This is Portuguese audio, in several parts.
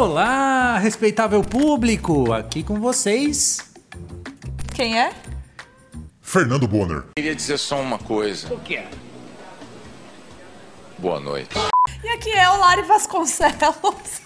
Olá, respeitável público! Aqui com vocês. Quem é? Fernando Bonner. Queria dizer só uma coisa. O que é? Boa noite. E aqui é o Lari Vasconcelos.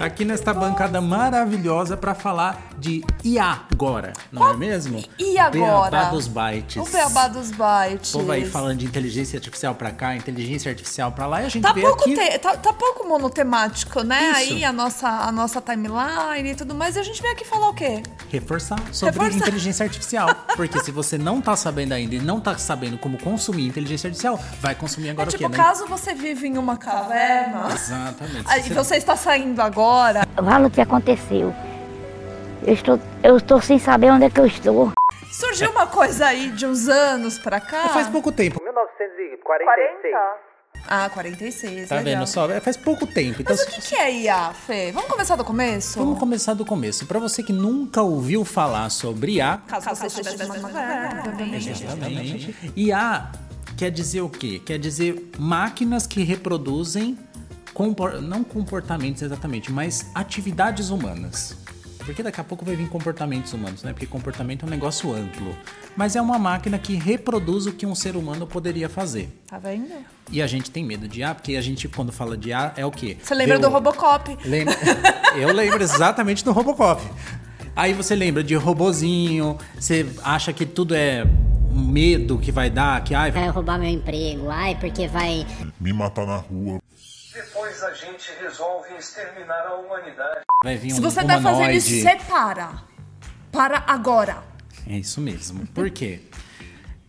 Aqui nesta bancada maravilhosa para falar de IA agora, não é mesmo? E agora? Beabá dos bytes. O beabá dos bytes. O povo aí falando de inteligência artificial pra cá, inteligência artificial pra lá, e a gente Tá vê pouco, aqui... te- tá, tá pouco monotemático, né? Isso. Aí a nossa, a nossa timeline e tudo mais. E a gente veio aqui falar o quê? reforçar sobre Reforçar. inteligência artificial. Porque se você não tá sabendo ainda e não tá sabendo como consumir inteligência artificial, vai consumir agora é o tipo, quê, né? caso você vive em uma caverna Exatamente. aí Você- você está saindo agora, Fala o que aconteceu. Eu estou, eu estou sem saber onde é que eu estou. surgiu uma coisa aí de uns anos pra cá. Faz pouco tempo. 1946. Ah, 46, Tá legal. vendo só? É, Faz pouco tempo. Então, Mas o que, que é IA, Fê? Vamos começar do começo? Vamos começar do começo. Pra você que nunca ouviu falar sobre IA, Caso você estivesse obviamente. Exatamente. IA quer dizer o quê? Quer dizer máquinas que reproduzem compor- não comportamentos exatamente, mas atividades humanas. Porque daqui a pouco vai vir comportamentos humanos, né? Porque comportamento é um negócio amplo. Mas é uma máquina que reproduz o que um ser humano poderia fazer. Tá vendo? E a gente tem medo de IA, porque a gente, quando fala de IA, é o quê? Você lembra Vê do o- Robocop? Lembra? Eu lembro exatamente do Robocop. Aí você lembra de robozinho, você acha que tudo é um medo que vai dar, que ai, Vai roubar meu emprego. Ai, porque vai. Me matar na rua. Depois a gente resolve exterminar a humanidade. vai vir um Se você tá fazendo humanoide. isso, separa. Para agora. É isso mesmo. Por quê?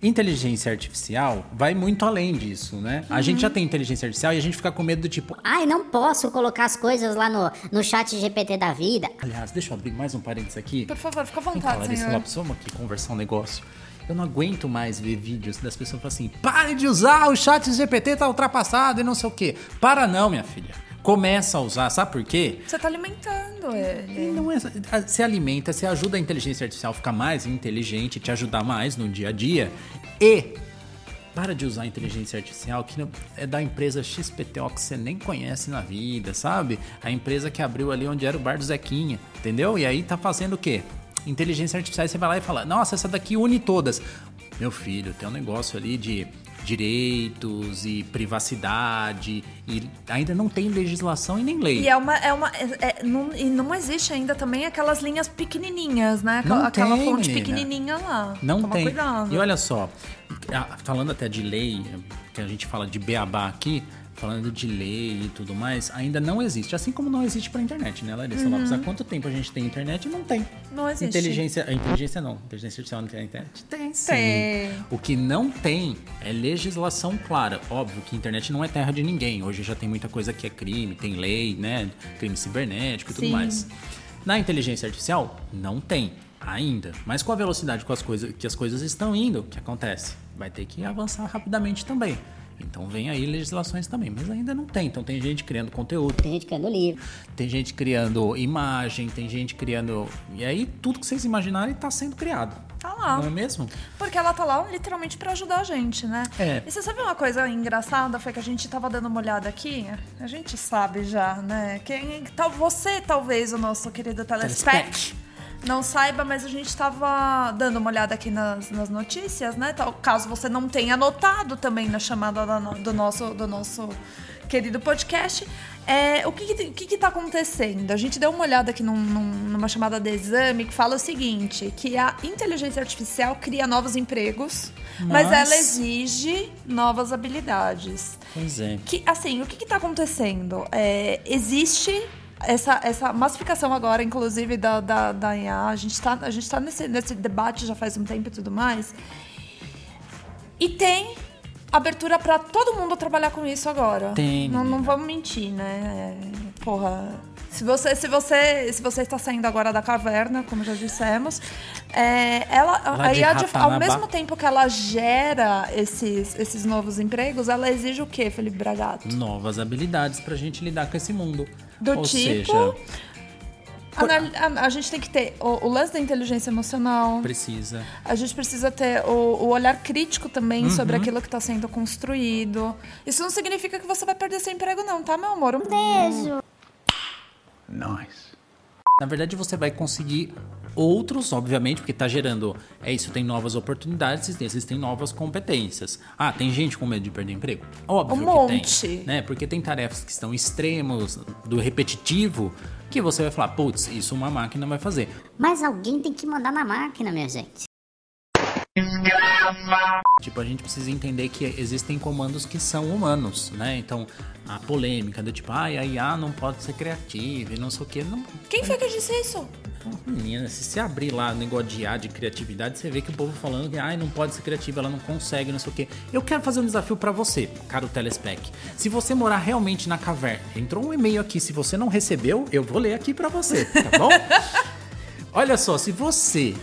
Inteligência artificial vai muito além disso, né? A gente já tem inteligência artificial e a gente fica com medo do tipo, Ai, não posso colocar as coisas lá no, no chat GPT da vida. aliás, deixa eu abrir mais um parênteses aqui. Por favor, fica à Vem vontade, Larissa senhor. Lopes, vamos aqui conversar um negócio. Eu não aguento mais ver vídeos das pessoas falando assim: pare de usar o chat GPT, tá ultrapassado e não sei o quê. Para não, minha filha. Começa a usar, sabe por quê? Você tá alimentando ele. Não é, se alimenta, se ajuda a inteligência artificial a ficar mais inteligente, te ajudar mais no dia a dia. E para de usar a inteligência artificial que é da empresa XPTO que você nem conhece na vida, sabe? A empresa que abriu ali onde era o bar do Zequinha, entendeu? E aí tá fazendo o quê? Inteligência artificial, você vai lá e fala: Nossa, essa daqui une todas. Meu filho, tem um negócio ali de direitos e privacidade e ainda não tem legislação e nem lei. E é uma. É uma é- é- não, e não existe ainda também aquelas linhas pequenininhas, né? Não Aquela tem, fonte menina. pequenininha lá. Não Toma tem. cuidado. E olha só, falando até de lei, que a gente fala de beabá aqui, falando de lei e tudo mais, ainda não existe. Assim como não existe pra internet, né, Larissa Lopes? Há quanto tempo a gente tem internet? Não tem. Uhum. Não existe. Inteligência, inteligência não. Inteligência artificial não tem internet? Tem sim. Tem. O que não tem é legislação clara. Óbvio que a internet não é terra de ninguém. Hoje já tem muita coisa que é crime, tem lei, né? Crime cibernético e tudo Sim. mais. Na inteligência artificial, não tem ainda. Mas com a velocidade com as coisas, que as coisas estão indo, o que acontece? Vai ter que avançar rapidamente também. Então vem aí legislações também, mas ainda não tem. Então tem gente criando conteúdo, Tem gente criando livro. tem gente criando imagem, tem gente criando. E aí tudo que vocês imaginarem está sendo criado. Tá lá. Não é mesmo? Porque ela tá lá literalmente pra ajudar a gente, né? É. E você sabe uma coisa engraçada? Foi que a gente tava dando uma olhada aqui. A gente sabe já, né? Quem, tal, você, talvez, o nosso querido telespect, não saiba, mas a gente tava dando uma olhada aqui nas, nas notícias, né? Tal, caso você não tenha notado também na chamada da no- do, nosso, do nosso querido podcast. É, o que, que, que que tá acontecendo? A gente deu uma olhada aqui num- num- numa chamada de exame que fala o seguinte: que a inteligência artificial cria novos empregos, mas, Mas- ela exige novas habilidades. Pois é. Que, assim, o que está acontecendo? É, existe essa, essa massificação agora, inclusive, da, da, da IA. A gente está a gente tá nesse, nesse debate já faz um tempo e tudo mais. E tem abertura para todo mundo trabalhar com isso agora. Tem, Não, não vamos mentir, né? É, Porra. Se você, se, você, se você está saindo agora da caverna, como já dissemos, é, ela, Lá a de IA, de- ao mesmo tempo que ela gera esses, esses novos empregos, ela exige o quê, Felipe Bragato? Novas habilidades pra gente lidar com esse mundo. Do Ou tipo? seja, A, a gente tem que ter o, o lance da inteligência emocional. Precisa. A gente precisa ter o, o olhar crítico também Uhum. sobre aquilo que está sendo construído. Isso não significa que você vai perder seu emprego, não, tá, meu amor? Um Beijo. Nice. Na verdade, você vai conseguir outros, obviamente, porque tá gerando. É isso, tem novas oportunidades, existem novas competências. Ah, tem gente com medo de perder emprego? Óbvio Um que monte. tem. Né? Porque tem tarefas que estão extremos, do repetitivo, que você vai falar, putz, isso uma máquina vai fazer. Mas alguém tem que mandar na máquina, minha gente. Tipo, a gente precisa entender que existem comandos que são humanos, né? Então, a polêmica do tipo, ai, a IA não pode ser criativa e não sei o quê. Não, Quem foi que disse isso? Menina, se você abrir lá o negócio de IA, de criatividade, você vê que o povo falando que ai, não pode ser criativa, ela não consegue, não sei o quê. Eu quero fazer um desafio pra você, caro Telespec. Se você morar realmente na caverna, entrou um e-mail aqui, se você não recebeu, eu vou ler aqui pra você, tá bom? Olha só, se você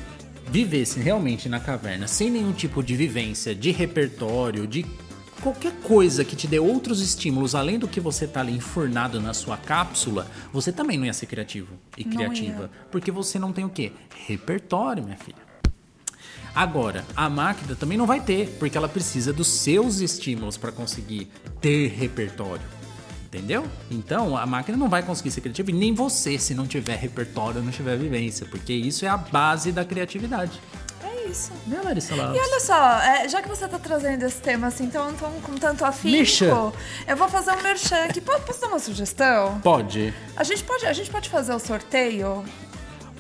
vivesse realmente na caverna sem nenhum tipo de vivência, de repertório, de qualquer coisa que te dê outros estímulos além do que você tá ali enfurnado na sua cápsula, você também não ia ser criativo e Não criativa. ia. Porque você não tem o quê? Repertório, minha filha. Agora, a máquina também não vai ter, porque ela precisa dos seus estímulos para conseguir ter repertório. Entendeu? Então, a máquina não vai conseguir ser criativa e nem você se não tiver repertório, não tiver vivência, porque isso é a base da criatividade. É isso. Né, Larissa? E olha só, é, já que você tá trazendo esse tema assim, tão, tão, com tanto afinco, Merchan. eu vou fazer um merchan aqui. Po- Posso dar uma sugestão? Pode. A gente pode, a gente pode fazer o sorteio?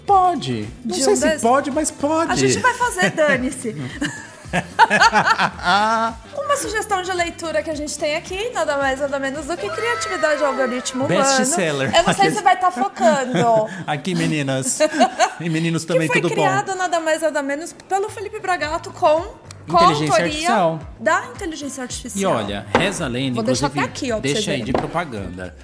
Pode. Não De sei um se desses- pode, mas pode. A gente vai fazer, dane-se. Sugestão de leitura que a gente tem aqui, nada mais nada menos do que criatividade e algoritmo humano. Best-seller. Eu não sei se vai estar focando. Aqui, meninas. e meninos que também, foi tudo criado bom. nada mais nada menos pelo Felipe Bragato com, Inteligência autoria artificial. da inteligência E artificial. olha, reza a lenda, Vou deixar até aqui, ó, deixa aí de propaganda.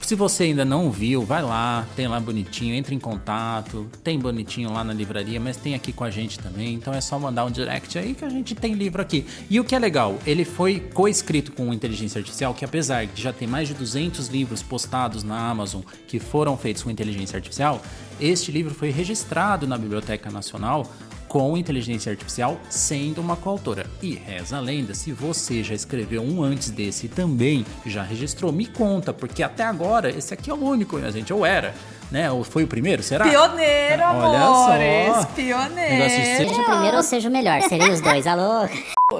Se você ainda não viu, vai lá, tem lá bonitinho, entre em contato, tem bonitinho lá na livraria, mas tem aqui com a gente também, então é só mandar um direct aí que a gente tem livro aqui. E o que é legal, ele foi co-escrito com inteligência artificial, que apesar de já ter mais de 200 livros postados na Amazon que foram feitos com inteligência artificial, este livro foi registrado na Biblioteca Nacional com inteligência artificial sendo uma coautora. E reza a lenda, se você já escreveu um antes desse e também já registrou, me conta, porque até agora esse aqui é o único, né, gente? Ou era, né? Ou foi o primeiro, será? Pioneiro, Olha amores. só. Pioneiro. Seja o primeiro ou seja o melhor. Seria os dois, alô?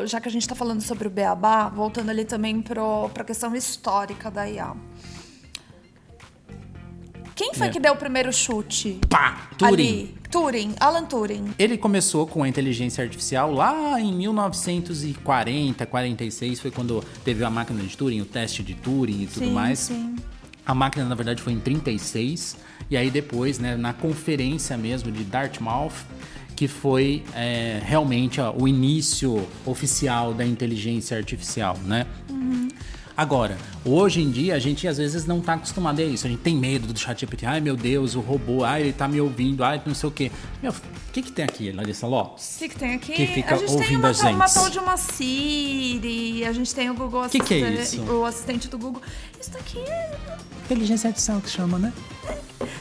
Já que a gente tá falando sobre o Beabá, voltando ali também pro, pra questão histórica da IA. Quem foi É. que deu o primeiro chute? Pá! Turing. Ali. Turing, Alan Turing. Ele começou com a inteligência artificial lá em 1940, 46, foi quando teve a máquina de Turing, o teste de Turing e tudo Sim, mais. sim. A máquina, na verdade, foi em 36. E aí depois, né, na conferência mesmo de Dartmouth, que foi é, realmente ó, o início oficial da inteligência artificial, né? Agora, hoje em dia, a gente às vezes não tá acostumado a isso. A gente tem medo do chat GPT. Ai, meu Deus, o robô. Ai, ele tá me ouvindo. Ai, não sei o quê. Meu, o que que tem aqui, Larissa Lopes? O que, que tem aqui? Que fica a gente tem ouvindo uma, a gente. uma tal de uma Siri, a gente tem o Google Que que é Assistente, isso? o assistente do Google. Isso daqui é... Inteligência artificial que chama, né?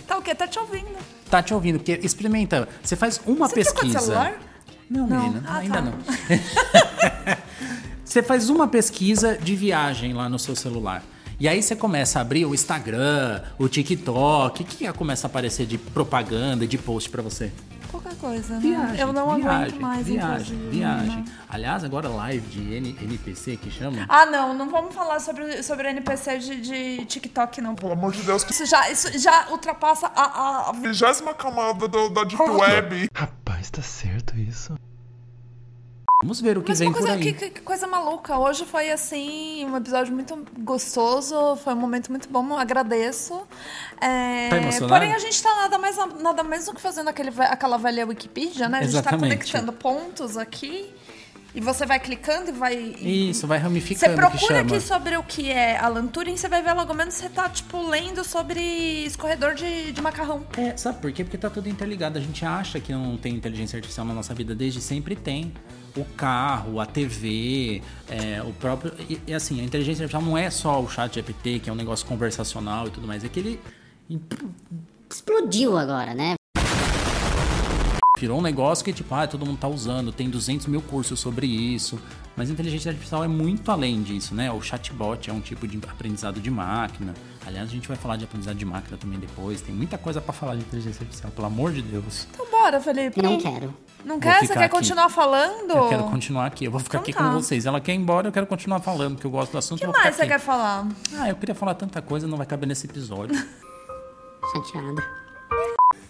Tá o quê? Tá te ouvindo. Tá te ouvindo, porque experimenta. Você faz uma Você pesquisa. celular? Não, Não. menina, Ah, ainda tá. não. você faz uma pesquisa de viagem lá no seu celular. E aí você começa a abrir o Instagram, o TikTok. O que começa a aparecer de propaganda, de post pra você? Qualquer coisa, né? Viagem, Eu não viagem, aguento mais, viagem, viagem. né? Aliás, agora live de N- NPC que chama. Ah, não, não vamos falar sobre, sobre NPC de, de TikTok, não. Pelo amor de Deus, que Isso já, isso já ultrapassa a vigésima camada do- da Deep Web. Rapaz, tá certo isso? Vamos ver o que Mas vem uma coisa, por aí. que, que- que coisa maluca. Hoje foi assim, um episódio muito gostoso, foi um momento muito bom, agradeço. É, Tá emocionado? porém, a gente tá nada mais, nada mais do que fazendo aquele, aquela velha Wikipedia, né? A gente Exatamente. tá conectando pontos aqui. E você vai clicando e vai. Isso, vai Você ramificando que procura aqui sobre o que é Alan Turing, você vai ver logo menos você tá, tipo, lendo sobre escorredor de, de macarrão. É, sabe por quê? Porque tá tudo interligado. A gente acha que não tem inteligência artificial na nossa vida, desde sempre tem. O carro, a TV, é, o próprio. E, e, assim, a inteligência artificial não é só o chat GPT, que é um negócio conversacional e tudo mais. É que ele. explodiu agora, né? Virou um negócio que, tipo, ah, todo mundo tá usando, tem 200 mil cursos sobre isso. Mas a inteligência artificial é muito além disso, né? O chatbot é um tipo de aprendizado de máquina. Aliás, a gente vai falar de aprendizado de máquina também depois. Tem muita coisa pra falar de inteligência artificial, pelo amor de Deus. Então bora, Felipe. Não quero. Não quer? Você quer aqui. continuar falando? Eu quero continuar aqui, eu vou ficar Então aqui tá. com vocês. Ela quer ir embora, eu quero continuar falando, porque eu gosto do assunto. O que mais você aqui. quer falar? Ah, eu queria falar tanta coisa, não vai caber nesse episódio. Chateada.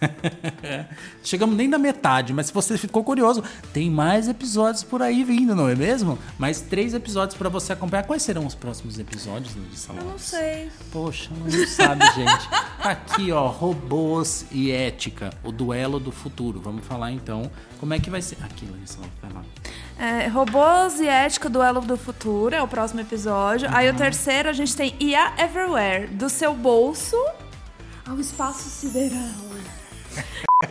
Chegamos nem na metade, mas se você ficou curioso, tem mais episódios por aí vindo, não é mesmo? Mais três episódios pra você acompanhar. Quais serão os próximos episódios de Salão? Eu não sei. Poxa, não sabe, gente. Tá aqui, ó, robôs e ética, o duelo do futuro. Vamos falar então como é que vai ser. Aqui, Larissa, vai lá. É, robôs e ética, duelo do futuro, é o próximo episódio. Aí Uhum. o terceiro a gente tem IA Everywhere, do seu bolso ao espaço sideral.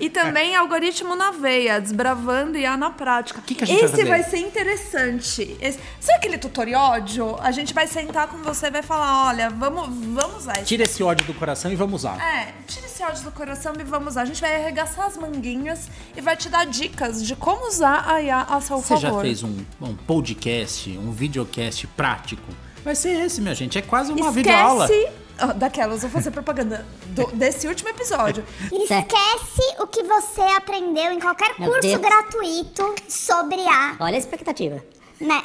E também algoritmo na veia, desbravando IA na prática. que a gente vai Esse fazer? vai ser interessante. Esse, sabe aquele tutoriódio? A gente vai sentar com você e vai falar: olha, vamos, vamos usar isso. Tira esse ódio do coração e vamos usar. É, tira esse ódio do coração e vamos usar. A gente vai arregaçar as manguinhas e vai te dar dicas de como usar a IA a seu Você já favor. fez um, um podcast, um videocast prático? Vai ser esse, minha gente. É quase uma Esquece videoaula. Ah, daquelas, vou fazer propaganda do- desse último episódio. Esquece o que você aprendeu em qualquer Meu curso Deus. gratuito sobre a, Olha a expectativa. né?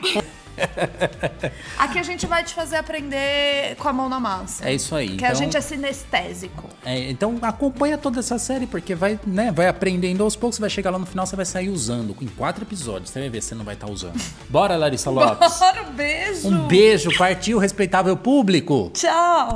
Aqui a gente vai te fazer aprender com a mão na massa. É isso aí. Que a então, gente é sinestésico. é, então acompanha toda essa série, porque vai, né, vai aprendendo aos poucos, vai chegar lá no final, você vai sair usando. Em quatro episódios, você vai ver se você não vai estar usando. Bora, Larissa Lopes. Bora, um beijo. Um beijo, partiu, respeitável público. Tchau.